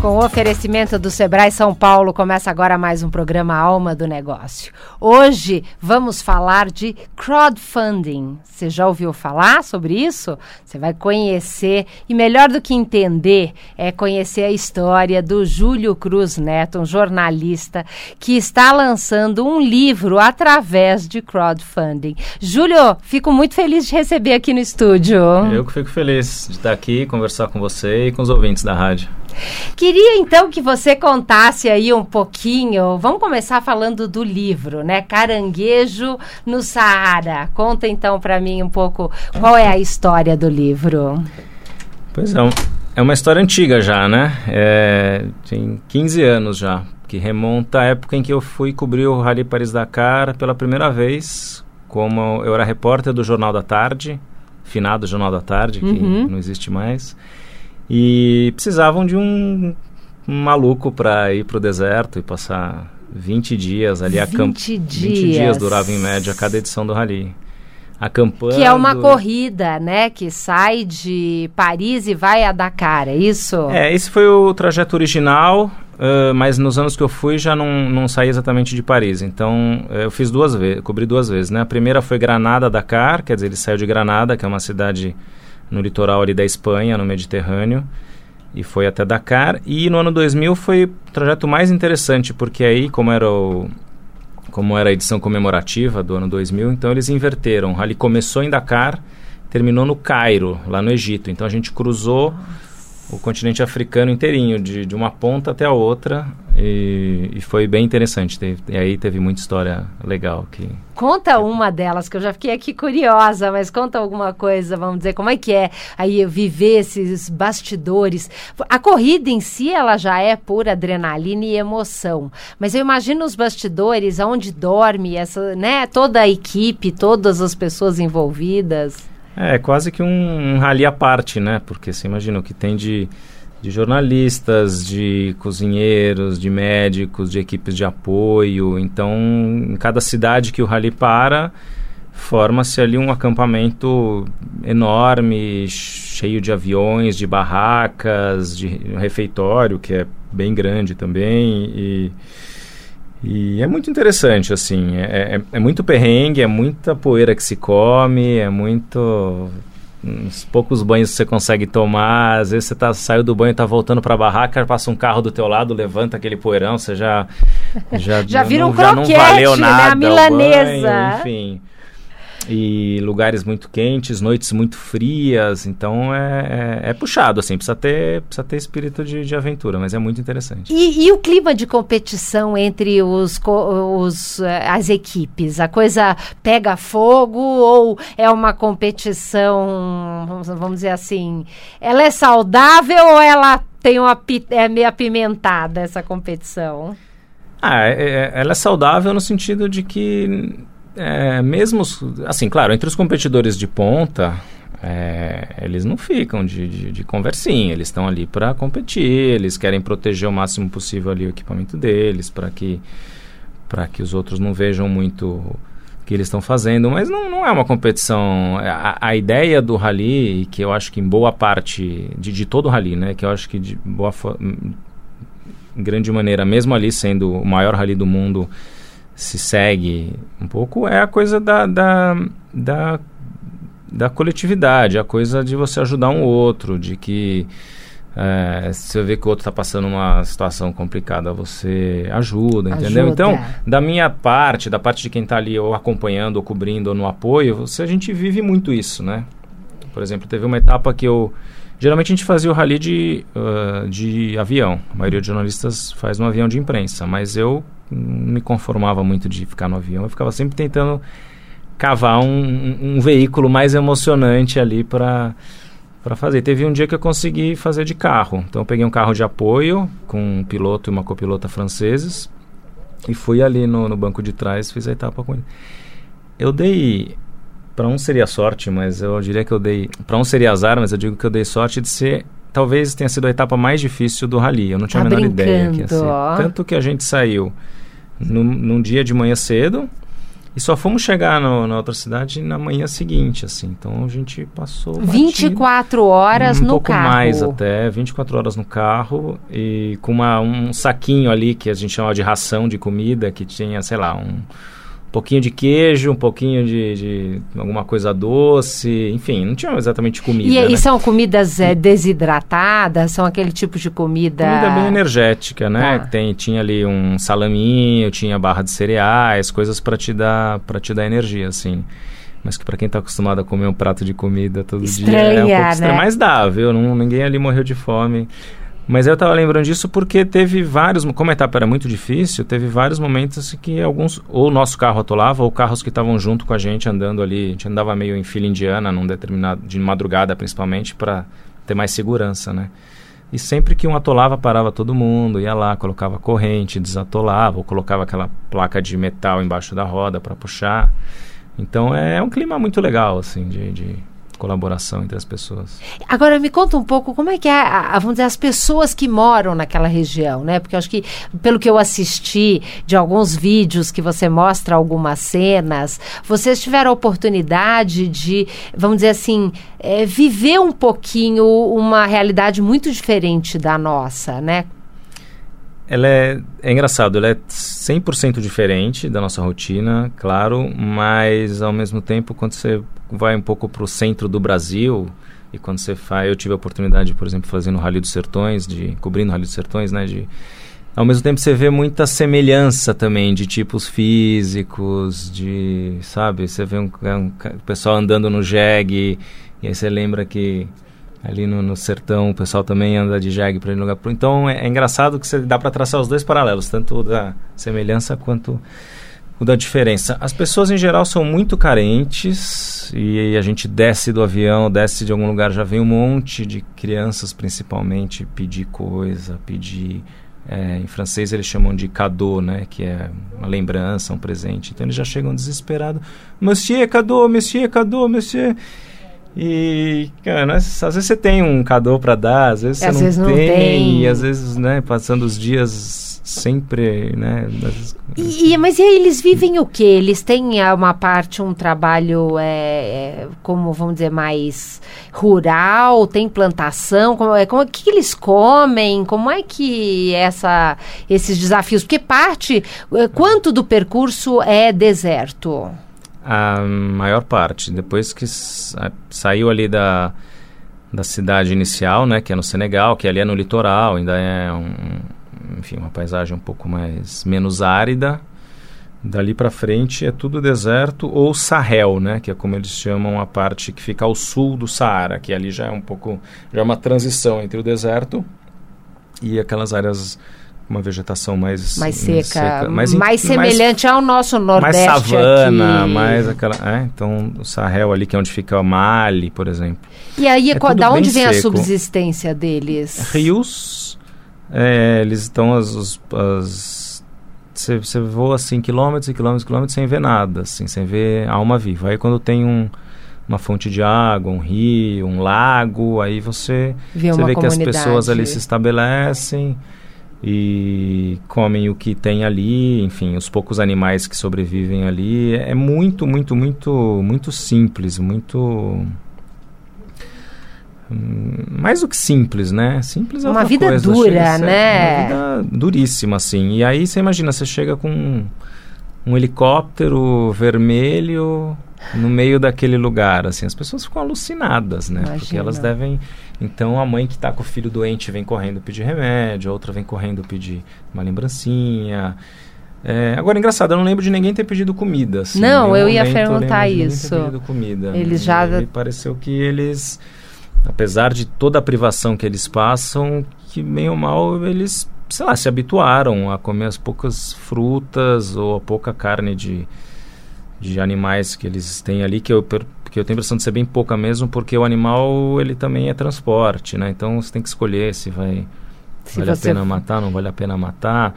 Com o oferecimento do Sebrae São Paulo, começa agora mais um programa Alma do Negócio. Hoje vamos falar de crowdfunding. Você já ouviu falar sobre isso? Você vai conhecer, e melhor do que entender, é conhecer a história do Júlio Cruz Neto, um jornalista que está lançando um livro através de crowdfunding. Júlio, fico muito feliz de receber aqui no estúdio. Eu que fico feliz de estar aqui, conversar com você e com os ouvintes da rádio. Queria então que você contasse aí um pouquinho. Vamos começar falando do livro, né? Caranguejo no Saara. Conta então para mim um pouco qual é a história do livro. Pois é, é uma história antiga já, né? É, tem 15 anos já, que remonta à época em que eu fui cobrir o Rally Paris-Dakar pela primeira vez, como eu era repórter do Jornal da Tarde, finado Jornal da Tarde, que uhum. não existe mais. E precisavam de um, um maluco para ir para o deserto e passar 20 dias ali. 20 a camp... dias. 20 dias durava em média cada edição do Rally. Acampando. Que é uma corrida, né? Que sai de Paris e vai a Dakar, é isso? É, esse foi o trajeto original, uh, mas nos anos que eu fui já não, não saí exatamente de Paris. Então uh, eu fiz duas vezes, cobri duas vezes, né? A primeira foi Granada, Dakar, quer dizer, ele saiu de Granada, que é uma cidade no litoral ali da Espanha, no Mediterrâneo, e foi até Dakar. E no ano 2000 foi o trajeto mais interessante, porque aí, como era o, como era a edição comemorativa do ano 2000, então eles inverteram. O rally começou em Dakar, terminou no Cairo, lá no Egito. Então a gente cruzou o continente africano inteirinho, de, de uma ponta até a outra, e, e foi bem interessante. Teve, e aí teve muita história legal. que Conta uma delas, que eu já fiquei aqui curiosa, mas conta alguma coisa, vamos dizer, como é que é aí viver esses bastidores. A corrida em si, ela já é pura adrenalina e emoção, mas eu imagino os bastidores, onde dorme essa, né, toda a equipe, todas as pessoas envolvidas. É, quase que um, um rally à parte, né? Porque você imagina o que tem de, de jornalistas, de cozinheiros, de médicos, de equipes de apoio. Então, em cada cidade que o rally para, forma-se ali um acampamento enorme, cheio de aviões, de barracas, de refeitório que é bem grande também e e é muito interessante, assim, é, é, é, muito perrengue, é muita poeira que se come, é muito... uns poucos banhos que você consegue tomar, às vezes você tá, saiu do banho, está voltando para a barraca, passa um carro do teu lado, levanta aquele poeirão, você já... Já, já vira um croquete, já não valeu nada né? A milanesa. Banho, enfim e lugares muito quentes, noites muito frias, então é, é, é, puxado, assim, precisa ter, precisa ter espírito de, de aventura, mas é muito interessante. E, e, o clima de competição entre os, os, eh, as equipes? A coisa pega fogo ou é uma competição, vamos, vamos dizer assim, ela é saudável ou ela tem uma, é meio apimentada essa competição? Ah, é, é ela é saudável no sentido de que é, mesmo, assim, claro, entre os competidores de ponta, é, eles não ficam de, de, de conversinha, eles estão ali para competir, eles querem proteger o máximo possível ali o equipamento deles, para que, que os outros não vejam muito o que eles estão fazendo, mas não, não é uma competição. A, a, ideia do rally, que eu acho que em boa parte, de, de todo o rally, né, que eu acho que de boa em grande maneira, mesmo ali sendo o maior rally do mundo, se segue um pouco é a coisa da, da, da, da coletividade, a coisa de você ajudar um outro, de que é, se você vê que o outro está passando uma situação complicada, você ajuda, entendeu? Ajuda. Então, da minha parte, da parte de quem está ali ou acompanhando, ou cobrindo, ou no apoio, você, a gente vive muito isso, né? Por exemplo, teve uma etapa que eu... Geralmente a gente fazia o rally de, uh, de avião. A maioria dos jornalistas faz no avião de imprensa, mas eu não me conformava muito de ficar no avião. Eu ficava sempre tentando cavar um, um veículo mais emocionante ali para para fazer. Teve um dia que eu consegui fazer de carro. Então eu peguei um carro de apoio com um piloto e uma copilota franceses E fui ali no, no banco de trás, fiz a etapa com ele. Eu dei. Para um seria sorte, mas eu diria que eu dei. Para um seria azar, mas eu digo que eu dei sorte de ser. Talvez tenha sido a etapa mais difícil do rally. Eu não tinha Tá a menor ideia que ia ser. Tanto que a gente saiu num, num dia de manhã cedo e só fomos chegar no- na outra cidade na manhã seguinte, assim. Então a gente passou. batido. 24 horas um no pouco carro. mais até, 24 horas no carro e com uma, um saquinho ali que a gente chama de ração de comida, que tinha, sei lá, um pouquinho de queijo, um pouquinho de, de alguma coisa doce, enfim, não tinha exatamente comida, E, né? e são comidas é, desidratadas? São aquele tipo de comida... Comida bem energética, né? Tá. Tem, tinha ali um salaminho, tinha barra de cereais, coisas para te dar para te dar energia, assim. Mas que para quem tá acostumado a comer um prato de comida todo dia é um Estranha, pouco estranho. né? Mas dá, viu? Não, ninguém ali morreu de fome. Mas eu tava lembrando disso porque teve vários, como a etapa era muito difícil, teve vários momentos que alguns, ou o nosso carro atolava, ou carros que estavam junto com a gente andando ali, a gente andava meio em fila indiana, num determinado, de madrugada principalmente, para ter mais segurança, né? E sempre que um atolava, parava todo mundo, ia lá, colocava corrente, desatolava, ou colocava aquela placa de metal embaixo da roda para puxar. Então é um clima muito legal, assim, de, de colaboração entre as pessoas. Agora me conta um pouco como é que é, vamos dizer, as pessoas que moram naquela região, né? Porque eu acho que, pelo que eu assisti de alguns vídeos que você mostra algumas cenas, vocês tiveram a oportunidade de, vamos dizer assim, eh, viver um pouquinho uma realidade muito diferente da nossa, né? Ela é, é engraçado, ela é 100% diferente da nossa rotina, claro, mas ao mesmo tempo, quando você vai um pouco para o centro do Brasil, e quando você faz, eu tive a oportunidade, por exemplo, fazendo o Rally dos Sertões, de cobrindo o Rally dos Sertões, né, de ao mesmo tempo você vê muita semelhança também de tipos físicos, de, sabe, você vê um, um ca- pessoal andando no jegue, e aí você lembra que ali no, no sertão o pessoal também anda de jegue para lugar. Então é, é engraçado que você dá para traçar os dois paralelos, tanto o da semelhança quanto o da diferença. As pessoas em geral são muito carentes e a gente desce do avião, desce de algum lugar, já vem um monte de crianças principalmente pedir coisa, pedir é, em francês eles chamam de cadeau, né? Que é uma lembrança, um presente. Então eles já chegam desesperados. Monsieur, cadeau, monsieur, cadeau, monsieur. E, cara, nós- às vezes você tem um cadeau para dar, às vezes E você às não, vezes não tem, tem. E às vezes, né, passando os dias sempre, né? E, mas e aí eles vivem o quê? Eles têm ah, uma parte, um trabalho, é, é, como vamos dizer, mais rural? Tem plantação? Como, é, como, o que, eles comem? Como é que essa, esses desafios? Porque parte, quanto do percurso é deserto? A maior parte. Depois que sa- saiu ali da, da cidade inicial, né, que é no Senegal, que ali é no litoral, ainda é um, enfim, uma paisagem um pouco mais menos árida. Dali para frente é tudo deserto ou Sahel, né, que é como eles chamam a parte que fica ao sul do Saara, que ali já é um pouco já é uma transição entre o deserto e aquelas áreas uma vegetação mais Mais seca, mais, mais in- semelhante ao nosso mais Nordeste savana, aqui. mais aquela. É, então, o Sahel ali, que é onde fica o Mali, por exemplo. E aí, é qual- da onde vem a seco. subsistência deles? Rios, é, eles estão as. você, voa assim quilômetros e quilômetros e quilômetros sem ver nada, assim, sem ver alma viva. Aí quando tem um, uma fonte de água, um rio, um lago, aí você, Vê você vê que as pessoas ali se estabelecem e comem o que tem ali, enfim, os poucos animais que sobrevivem ali. É muito, muito, muito, muito simples, muito hum, mais do que simples, né? Simples é Uma vida coisa, dura, né? Uma vida duríssima, assim. E aí você imagina, você chega com um, helicóptero vermelho no meio daquele lugar, assim, as pessoas ficam alucinadas, né? Porque Imagina. elas devem. Então a mãe que está com o filho doente vem correndo pedir remédio, a outra vem correndo pedir uma lembrancinha. É, agora, engraçado, eu não lembro de ninguém ter pedido comida. Assim, Não, eu ia perguntar ter isso. pedido comida. Eles E já- Me pareceu que eles, apesar de toda a privação que eles passam, que meio mal eles, sei lá, se habituaram a comer as poucas frutas ou a pouca carne de, de animais que eles têm ali, que eu, per- que eu tenho a impressão de ser bem pouca mesmo, porque o animal ele também é transporte, né? Então você tem que escolher se vai Se vale você- a pena matar, não vale a pena matar.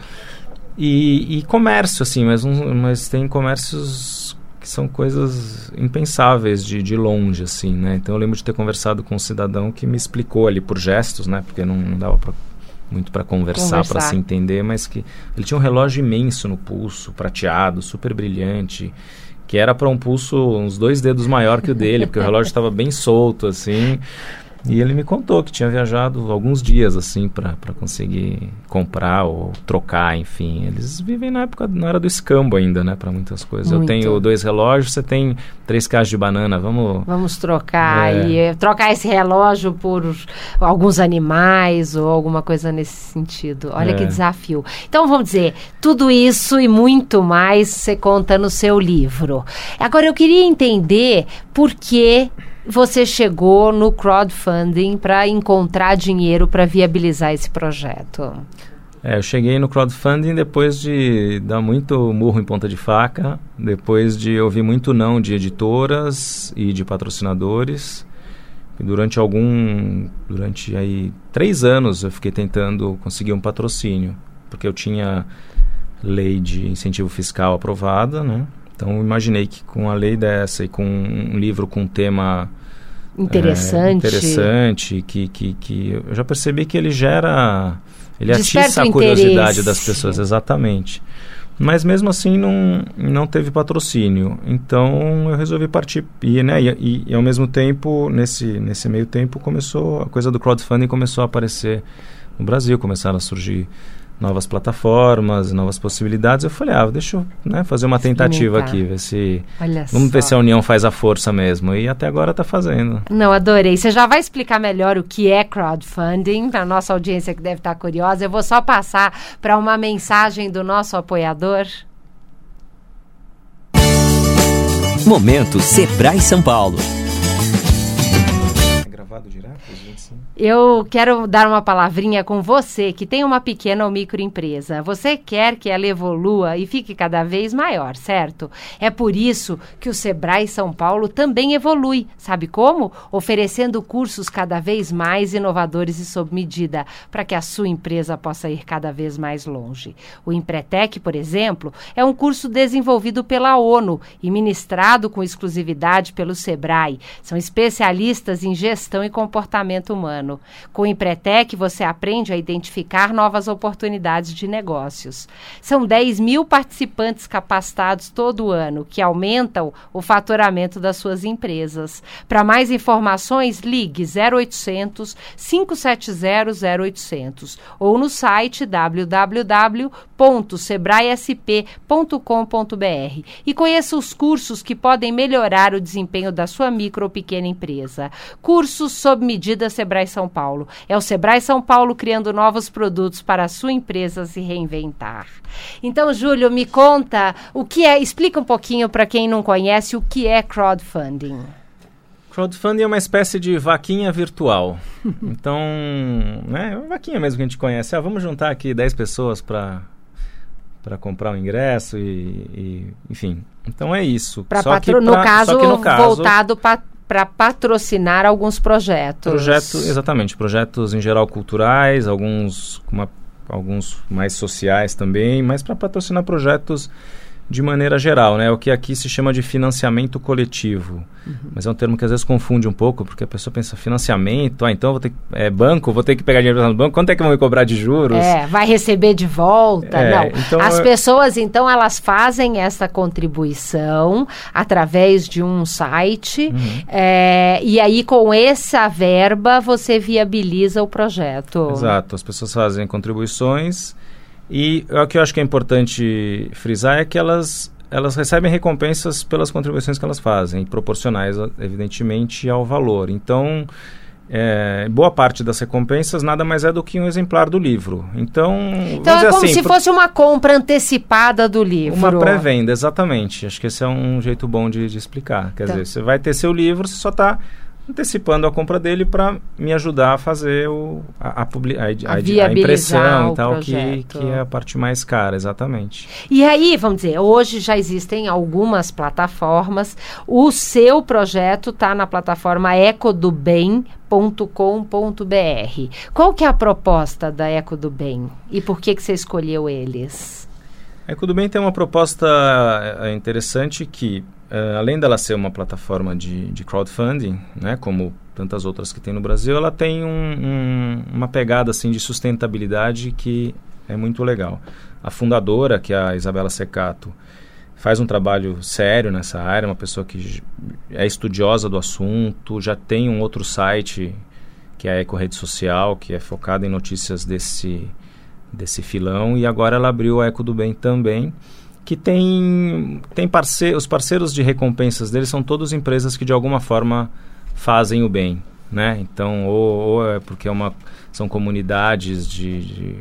E, e comércio, assim, mas, um, mas tem comércios que são coisas impensáveis de, de longe, assim, né? Então eu lembro de ter conversado com um cidadão que me explicou ali por gestos, né? Porque não, não dava pra, muito para conversar, para se entender, mas que ele tinha um relógio imenso no pulso, prateado, super brilhante, que era para um pulso uns dois dedos maior que o dele, porque o relógio estava bem solto, assim. E ele me contou que tinha viajado alguns dias assim para conseguir comprar ou trocar, enfim. Eles vivem na época, não era do escambo ainda, né, para muitas coisas. Muito. Eu tenho dois relógios, você tem três caixas de banana, vamos Vamos trocar é. e eh, trocar esse relógio por alguns animais ou alguma coisa nesse sentido. Olha é. que desafio. Então vamos dizer, tudo isso e muito mais você conta no seu livro. Agora eu queria entender por que você chegou no crowdfunding para encontrar dinheiro para viabilizar esse projeto? É, eu cheguei no crowdfunding depois de dar muito murro em ponta de faca, depois de ouvir muito não de editoras e de patrocinadores. E durante algum, durante aí três anos eu fiquei tentando conseguir um patrocínio, porque eu tinha lei de incentivo fiscal aprovada, né? Então imaginei que com a lei dessa e com um livro com um tema interessante, é, interessante que, que, que eu já percebi que ele gera, ele atiça a curiosidade das pessoas, exatamente. Mas mesmo assim não, não teve patrocínio. Então eu resolvi partir. E, né, e, e, e, ao mesmo tempo, nesse, nesse meio tempo, começou a coisa do crowdfunding começou a aparecer no Brasil, começaram a surgir novas plataformas, novas possibilidades. Eu falei, ah, deixa eu né, fazer uma tentativa aqui, ver se. Olha vamos só. ver se a união faz a força mesmo. E até agora está fazendo. Não, adorei. Você já vai explicar melhor o que é crowdfunding para a nossa audiência que deve estar curiosa. Eu vou só passar para uma mensagem do nosso apoiador. Momento Sebrae São Paulo. Eu quero dar uma palavrinha com você que tem uma pequena ou microempresa. Você quer que ela evolua e fique cada vez maior, certo? É por isso que o Sebrae São Paulo também evolui. Sabe como? Oferecendo cursos cada vez mais inovadores e sob medida, para que a sua empresa possa ir cada vez mais longe. O Empretec, por exemplo, é um curso desenvolvido pela ONU e ministrado com exclusividade pelo Sebrae. São especialistas em gestão e comportamento humano ano. Com o Empretec, você aprende a identificar novas oportunidades de negócios. São 10 mil participantes capacitados todo ano, que aumentam o faturamento das suas empresas. Para mais informações, ligue 0800 570 0800 ou no site www.sebraesp.com.br e conheça os cursos que podem melhorar o desempenho da sua micro ou pequena empresa. Cursos sob medida Sebrae são Paulo. É o Sebrae São Paulo criando novos produtos para a sua empresa se reinventar. Então, Júlio, me conta o que é, explica um pouquinho para quem não conhece o que é crowdfunding. Crowdfunding é uma espécie de vaquinha virtual. então, né, é uma vaquinha mesmo que a gente conhece. Ah, vamos juntar aqui 10 pessoas para para comprar o um ingresso e, e, enfim. Então é isso. Pra só, patro... que pra, no caso, só que no caso voltado para para patrocinar alguns projetos. Projeto, exatamente, projetos em geral culturais, alguns, uma, alguns mais sociais também, mas para patrocinar projetos de maneira geral, né? O que aqui se chama de financiamento coletivo. Uhum. Mas é um termo que às vezes confunde um pouco, porque a pessoa pensa financiamento, ah, então vou ter que, é banco, vou ter que pegar dinheiro no banco, quanto é que vão me cobrar de juros? É, vai receber de volta. É, Não. Então, As eu... pessoas, então, elas fazem essa contribuição através de um site, uhum. é, e aí com essa verba você viabiliza o projeto. Exato, as pessoas fazem contribuições e o que eu acho que é importante frisar é que elas, elas recebem recompensas pelas contribuições que elas fazem, proporcionais, evidentemente, ao valor. Então, é, boa parte das recompensas nada mais é do que um exemplar do livro. Então, então é como assim, se fosse uma compra antecipada do livro. Uma pré-venda, exatamente. Acho que esse é um jeito bom de, de explicar. Quer tá. dizer, você vai ter seu livro, você só está antecipando a compra dele para me ajudar a fazer o, a, a, a, a impressão e tal, que, que é a parte mais cara, exatamente. E aí, vamos dizer, hoje já existem algumas plataformas. O seu projeto está na plataforma ecodobem.com.br. Qual que é a proposta da Eco do Bem e por que, que você escolheu eles? A EcoDubem tem uma proposta é, interessante que, uh, além dela ser uma plataforma de, de crowdfunding, né, como tantas outras que tem no Brasil, ela tem um, um, uma pegada assim de sustentabilidade que é muito legal. A fundadora, que é a Isabela Secato, faz um trabalho sério nessa área, uma pessoa que é estudiosa do assunto, já tem um outro site que é a Eco Rede Social, que é focada em notícias desse, desse filão, e agora ela abriu a Eco do Bem também, que tem, tem parce os parceiros de recompensas deles são todas empresas que de alguma forma fazem o bem, né? Então, ou, ou é porque é uma, são comunidades de, de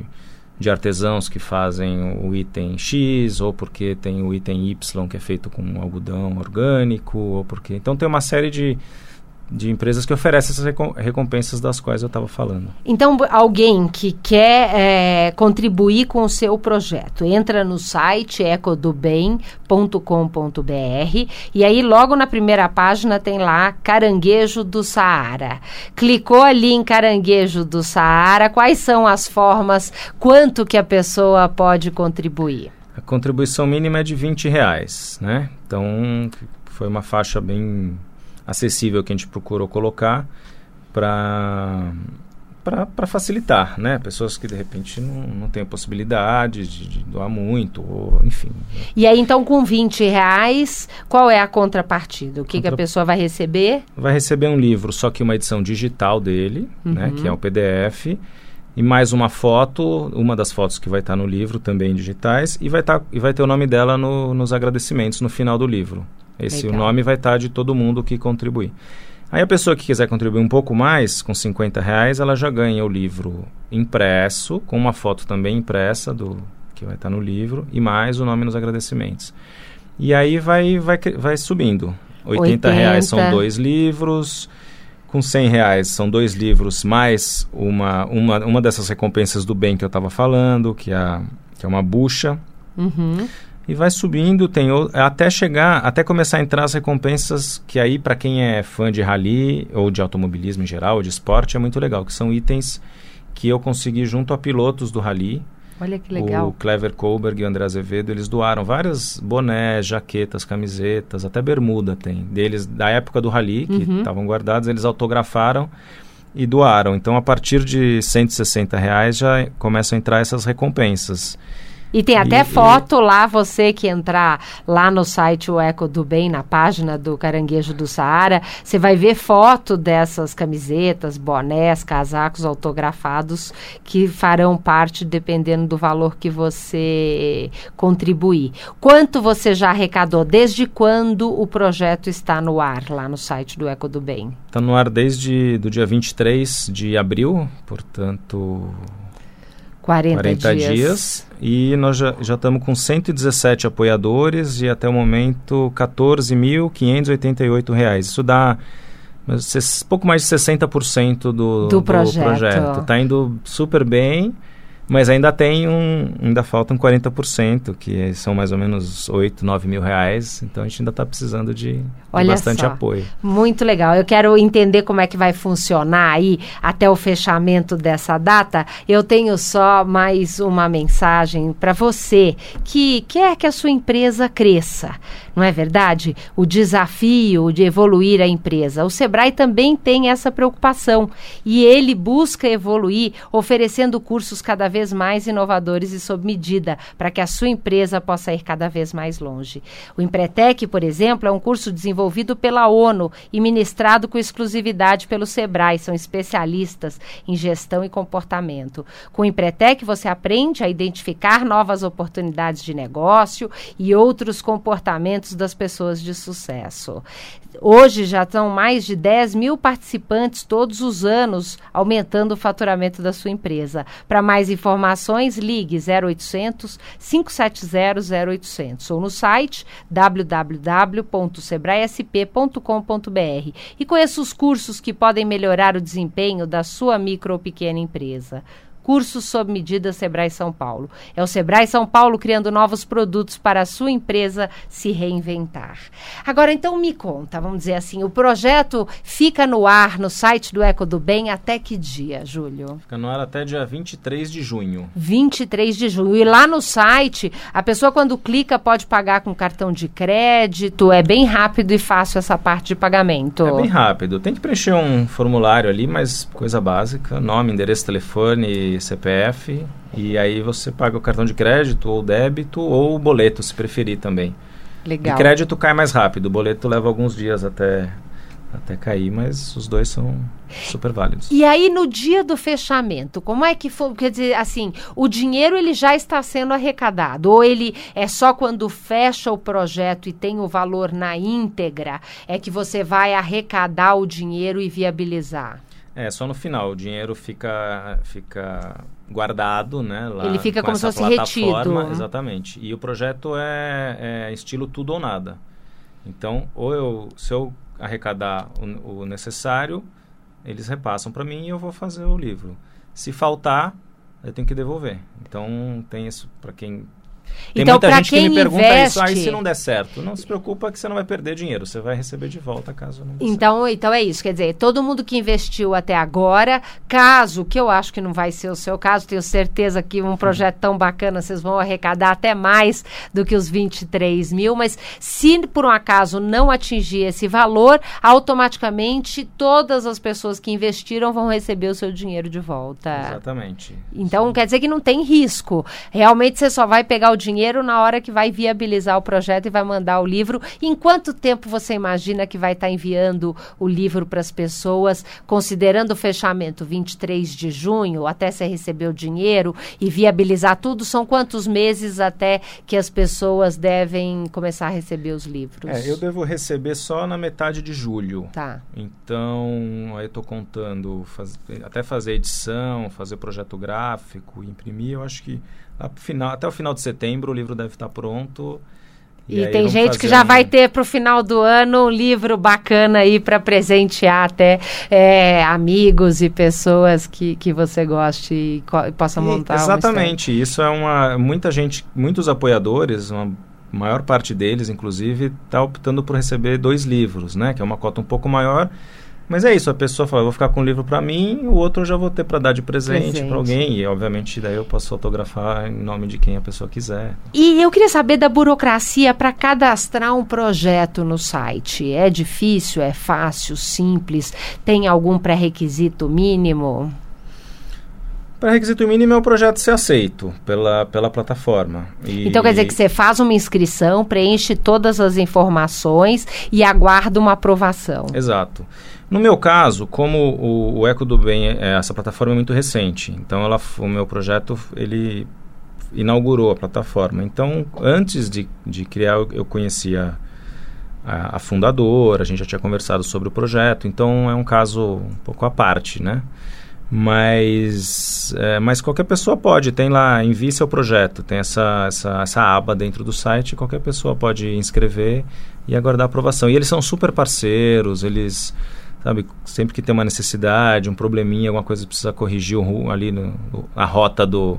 de artesãos que fazem o item X, ou porque tem o item Y que é feito com algodão orgânico, ou porque. Então tem uma série de de empresas que oferecem essas recompensas das quais eu estava falando. Então, alguém que quer é, contribuir com o seu projeto, entra no site ecodobem.com.br e aí logo na primeira página tem lá Caranguejo do Saara. Clicou ali em Caranguejo do Saara, quais são as formas, quanto que a pessoa pode contribuir? A contribuição mínima é de 20 reais, né? Então, foi uma faixa bem acessível que a gente procurou colocar para para facilitar, né? Pessoas que de repente não, não têm a possibilidade de, de, doar muito, ou enfim. E aí, então, com 20 reais, qual é a contrapartida? O que, Contra... que a pessoa vai receber? Vai receber um livro, só que uma edição digital dele, uhum. né? Que é o PDF. E mais uma foto, uma das fotos que vai estar no livro, também digitais, e vai, tá, e vai ter o nome dela no, nos agradecimentos no final do livro. Esse o nome vai estar de todo mundo que contribuir. Aí a pessoa que quiser contribuir um pouco mais, com 50 reais, ela já ganha o livro impresso, com uma foto também impressa do que vai estar no livro, e mais o nome nos agradecimentos. E aí vai, vai, vai subindo. 80, 80 reais são dois livros, com 100 reais são dois livros, mais uma, uma, uma dessas recompensas do bem que eu estava falando, que é, que é uma bucha. Uhum e vai subindo, tem até chegar, até começar a entrar as recompensas que aí para quem é fã de rally ou de automobilismo em geral, ou de esporte, é muito legal, que são itens que eu consegui junto a pilotos do rally. Olha que legal. O Clever Colberg e o André Azevedo, eles doaram várias bonés, jaquetas, camisetas, até bermuda tem. Deles, da época do rally, que uhum. estavam guardados, eles autografaram e doaram. Então, a partir de 160 reais já começam a entrar essas recompensas. E tem até e, foto e... lá, você que entrar lá no site O Eco do Bem, na página do Caranguejo do Saara, você vai ver foto dessas camisetas, bonés, casacos autografados que farão parte dependendo do valor que você contribuir. Quanto você já arrecadou? Desde quando o projeto está no ar lá no site do Eco do Bem? Está no ar desde do dia 23 de abril, portanto 40, 40 dias. dias. E nós já, já estamos com 117 apoiadores e até o momento 14.588 reais. Isso dá pouco mais de 60% do, do, do projeto. Está indo super bem. Mas ainda tem um, ainda faltam 40%, que são mais ou menos 8, 9 mil reais. Então a gente ainda está precisando de, de bastante só. apoio. Muito legal. Eu quero entender como é que vai funcionar aí até o fechamento dessa data. Eu tenho só mais uma mensagem para você que quer que a sua empresa cresça não é verdade? O desafio de evoluir a empresa. O Sebrae também tem essa preocupação e ele busca evoluir oferecendo cursos cada vez mais inovadores e sob medida para que a sua empresa possa ir cada vez mais longe. O Empretec, por exemplo, é um curso desenvolvido pela ONU e ministrado com exclusividade pelo Sebrae. São especialistas em gestão e comportamento. Com o Empretec, você aprende a identificar novas oportunidades de negócio e outros comportamentos das pessoas de sucesso. Hoje já são mais de 10 mil participantes todos os anos, aumentando o faturamento da sua empresa. Para mais informações, ligue 0800 570 0800 ou no site www.sebraesp.com.br e conheça os cursos que podem melhorar o desempenho da sua micro ou pequena empresa. Cursos sob medida Sebrae São Paulo. É o Sebrae São Paulo criando novos produtos para a sua empresa se reinventar. Agora, então, me conta, vamos dizer assim, o projeto fica no ar no site do Eco do Bem até que dia, Júlio? Fica no ar até dia 23 de junho. 23 de junho. E lá no site, a pessoa quando clica pode pagar com cartão de crédito, é bem rápido e fácil essa parte de pagamento. É bem rápido. Tem que preencher um formulário ali, mas coisa básica, nome, endereço, telefone, CPF, e aí você paga o cartão de crédito ou débito ou o boleto, se preferir também. Legal. E crédito cai mais rápido, o boleto leva alguns dias até até cair, mas os dois são super válidos. E aí no dia do fechamento, como é que foi? Quer dizer, assim, o dinheiro ele já está sendo arrecadado ou ele é só quando fecha o projeto e tem o valor na íntegra é que você vai arrecadar o dinheiro e viabilizar? É, só no final. O dinheiro fica, fica guardado, né? Lá, Ele fica como se fosse retido. Exatamente. E o projeto é, é, estilo tudo ou nada. Então, ou eu, se eu arrecadar o, o necessário, eles repassam para mim e eu vou fazer o livro. Se faltar, eu tenho que devolver. Então, tem isso para quem tem então, muita gente que me pergunta investe... isso, aí se não der certo, não se preocupa que você não vai perder dinheiro, você vai receber de volta caso não então, certo. Então é isso, quer dizer, todo mundo que investiu até agora, caso, que eu acho que não vai ser o seu caso, tenho certeza que um projeto tão bacana vocês vão arrecadar até mais do que os 23 mil, mas se por um acaso não atingir esse valor, automaticamente todas as pessoas que investiram vão receber o seu dinheiro de volta. Exatamente. Então Sim. quer dizer que não tem risco. Realmente você só vai pegar o dinheiro na hora que vai viabilizar o projeto e vai mandar o livro. Em quanto tempo você imagina que vai estar tá enviando o livro para as pessoas, considerando o fechamento 23 de junho, até você receber o dinheiro e viabilizar tudo? São quantos meses até que as pessoas devem começar a receber os livros? É, eu devo receber só na metade de julho. Tá. Então, aí eu estou contando faz, até fazer edição, fazer projeto gráfico, imprimir, eu acho que final, até o final de setembro o livro deve estar pronto. E, e tem gente que já um... vai ter para o final do ano um livro bacana aí para presentear até é, amigos e pessoas que, que você goste e, e possa montar. E, exatamente, isso é uma muita gente, muitos apoiadores, uma maior parte deles, inclusive, está optando por receber dois livros, né? Que é uma cota um pouco maior mas é isso, a pessoa fala, eu vou ficar com o livro para mim, o outro eu já vou ter para dar de presente, para alguém, e obviamente daí eu posso fotografar em nome de quem a pessoa quiser. E eu queria saber da burocracia para cadastrar um projeto no site. É difícil, é fácil, simples? Tem algum pré-requisito mínimo? Pré-requisito mínimo é o projeto ser aceito pela, pela plataforma. E... Então quer dizer que você faz uma inscrição, preenche todas as informações e aguarda uma aprovação. Exato. No meu caso, como o, o Eco do Bem, é, essa plataforma é muito recente, então ela, o meu projeto ele inaugurou a plataforma. Então, antes de, de criar, eu, conhecia a, a, fundadora, a gente já tinha conversado sobre o projeto, então é um caso um pouco à parte, né? Mas, é, mas qualquer pessoa pode, tem lá, envie seu projeto, tem essa, essa, essa aba dentro do site, qualquer pessoa pode inscrever e aguardar a aprovação. E eles são super parceiros, eles sabe? Sempre que tem uma necessidade, um probleminha, alguma coisa precisa corrigir o, ali no, a rota do,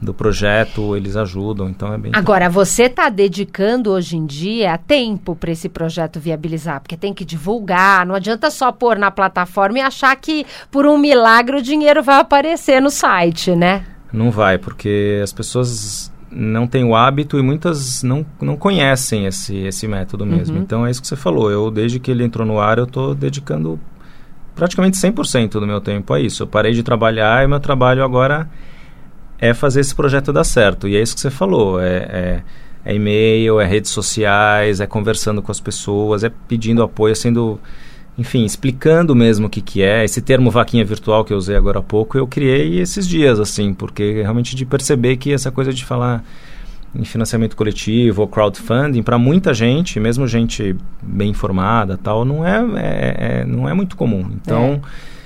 do projeto, eles ajudam, então é bem... Agora, você está dedicando hoje em dia tempo para esse projeto viabilizar, porque tem que divulgar, não adianta só pôr na plataforma e achar que por um milagre o dinheiro vai aparecer no site, né? Não vai, porque as pessoas não têm o hábito e muitas não, não conhecem esse, esse método mesmo. Uhum. Então é isso que você falou. Eu, desde que ele entrou no ar, eu estou dedicando praticamente 100% do meu tempo a isso. Eu parei de trabalhar e meu trabalho agora é fazer esse projeto dar certo. E é isso que você falou. É, é, é e-mail, é redes sociais, é conversando com as pessoas, é pedindo apoio, sendo enfim, explicando mesmo o que, que é. Esse termo vaquinha virtual que eu usei agora há pouco, eu criei esses dias, assim, porque realmente de perceber que essa coisa de falar em financiamento coletivo ou crowdfunding, para muita gente, mesmo gente bem informada tal, não é, é, é, não é muito comum. Então, É,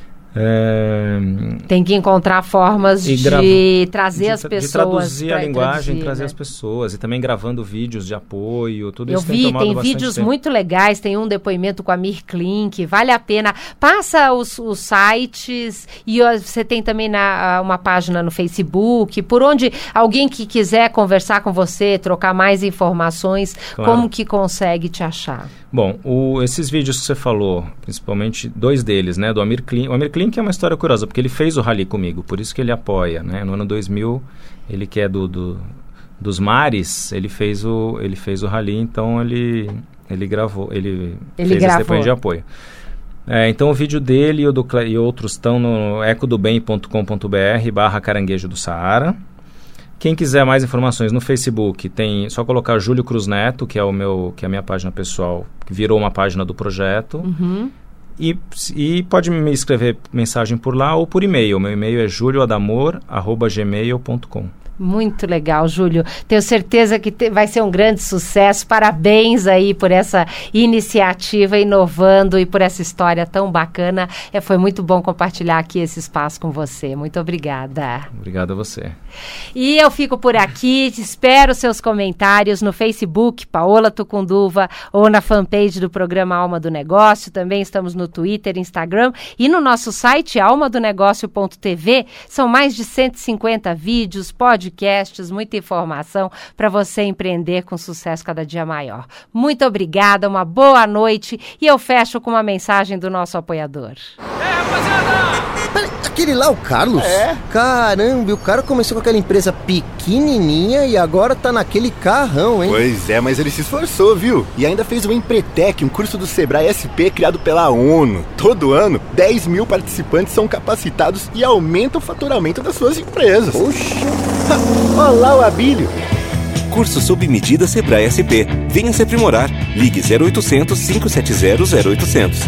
Tem que encontrar formas de grava- trazer de, as pessoas. de traduzir a linguagem, traduzir, trazer né? as pessoas e também gravando vídeos de apoio, tudo Eu isso tem vi, tem bastante vídeos tempo. muito legais, tem um depoimento com a Mir Klink, vale a pena. Passa os, os sites e você tem também na, uma página no Facebook, por onde alguém que quiser conversar com você, trocar mais informações, Claro. como que consegue te achar? Bom, o- esses vídeos que você falou, principalmente dois deles, né, do Amir Klink. O Amir Klink é uma história curiosa, porque ele fez o rally comigo, por isso que ele apoia, né? No ano 2000, ele que é do, do- dos mares, ele fez o ele fez o rally, então ele ele gravou, ele, Ele fez gravou. esse depoimento de apoio. É, então o vídeo dele e, do, e outros estão no ecodobem.com.br barra caranguejo do Saara. Quem quiser mais informações no Facebook, tem só colocar Júlio Cruz Neto, que é o meu, que é a minha página pessoal, que virou uma página do projeto. Uhum. E, e pode me escrever mensagem por lá ou por e-mail. Meu e-mail é julioadamor@gmail.com. Muito legal, Júlio. Tenho certeza que te- vai ser um grande sucesso. Parabéns aí por essa iniciativa, inovando e por essa história tão bacana. É, foi muito bom compartilhar aqui esse espaço com você. Muito obrigada. Obrigado a você. E eu fico por aqui, espero seus comentários no Facebook, Paola Tucunduva, ou na fanpage do programa Alma do Negócio. Também estamos no Twitter, Instagram e no nosso site almadonegócio.tv. São mais de 150 vídeos, podcasts, muita informação para você empreender com sucesso cada dia maior. Muito obrigada, uma boa noite e eu fecho com uma mensagem do nosso apoiador. Peraí, aquele lá, o Carlos? É. Caramba, e o cara começou com aquela empresa pequenininha e agora tá naquele carrão, hein? Pois é, mas ele se esforçou, viu? E ainda fez o Empretec, um curso do Sebrae SP criado pela ONU. Todo ano, 10 mil participantes são capacitados e aumentam o faturamento das suas empresas. Poxa. Olha lá o Abílio. Curso sob medida Sebrae SP. Venha se aprimorar. Ligue 0800 570 0800.